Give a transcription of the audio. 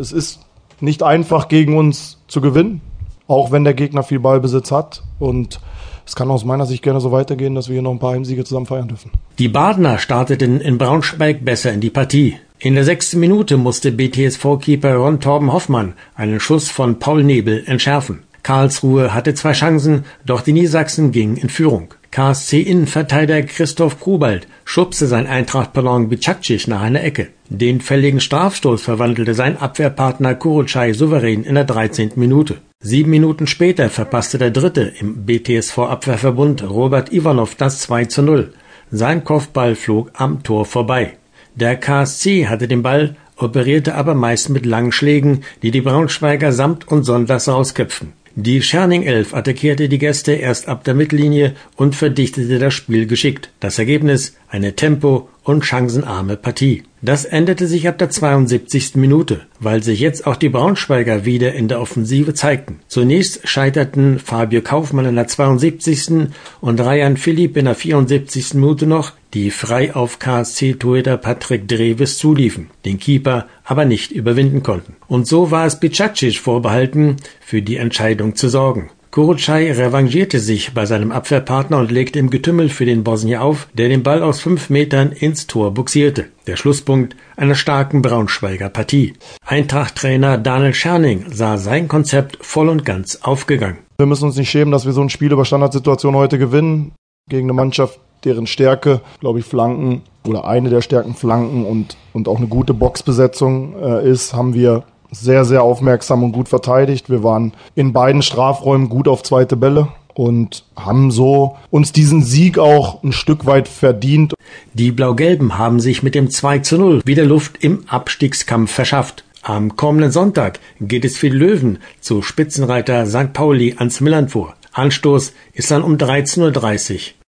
Es ist nicht einfach gegen uns zu gewinnen, auch wenn der Gegner viel Ballbesitz hat und es kann aus meiner Sicht gerne so weitergehen, dass wir hier noch ein paar Heimsiege zusammen feiern dürfen. Die Badener starteten in Braunschweig besser in die Partie. In der sechsten Minute musste BTSV-Keeper Ron Torben Hoffmann einen Schuss von Paul Nebel entschärfen. Karlsruhe hatte zwei Chancen, doch die Niedersachsen gingen in Führung. KSC-Innenverteidiger Christoph Grubald schubste sein Eintracht-Ballon Bicakcic nach einer Ecke. Den fälligen Strafstoß verwandelte sein Abwehrpartner Kurucay souverän in der 13. Minute. Sieben Minuten später verpasste der Dritte im BTSV-Abwehrverbund Robert Ivanov das 2 zu 0. Sein Kopfball flog am Tor vorbei. Der KSC hatte den Ball, operierte aber meist mit langen Schlägen, die die Braunschweiger samt und sonders rausköpfen. Die Scherning Elf attackierte die Gäste erst ab der Mittellinie und verdichtete das Spiel geschickt. Das Ergebnis eine tempo- und chancenarme Partie. Das änderte sich ab der 72. Minute, weil sich jetzt auch die Braunschweiger wieder in der Offensive zeigten. Zunächst scheiterten Fabio Kaufmann in der 72. und Ryan Philipp in der 74. Minute noch, die frei auf KSC-Torhüter Patrick Dreves zuliefen, den Keeper aber nicht überwinden konnten. Und so war es Bicacic vorbehalten, für die Entscheidung zu sorgen. Kurucay revanchierte sich bei seinem Abwehrpartner und legte im Getümmel für den Bosnier auf, der den Ball aus fünf Metern ins Tor buxierte. Der Schlusspunkt einer starken Braunschweiger Partie. Eintracht-Trainer Daniel Scherning sah sein Konzept voll und ganz aufgegangen. Wir müssen uns nicht schämen, dass wir so ein Spiel über Standardsituation heute gewinnen. Gegen eine Mannschaft, deren Stärke, glaube ich, Flanken oder eine der Stärken Flanken und, und auch eine gute Boxbesetzung äh, ist, haben wir sehr, sehr aufmerksam und gut verteidigt. Wir waren in beiden Strafräumen gut auf zweite Bälle und haben so uns diesen Sieg auch ein Stück weit verdient. Die Blau-Gelben haben sich mit dem 2 zu 0 wieder Luft im Abstiegskampf verschafft. Am kommenden Sonntag geht es für die Löwen zu Spitzenreiter St. Pauli ans Millantor. Anstoß ist dann um 13.30 Uhr.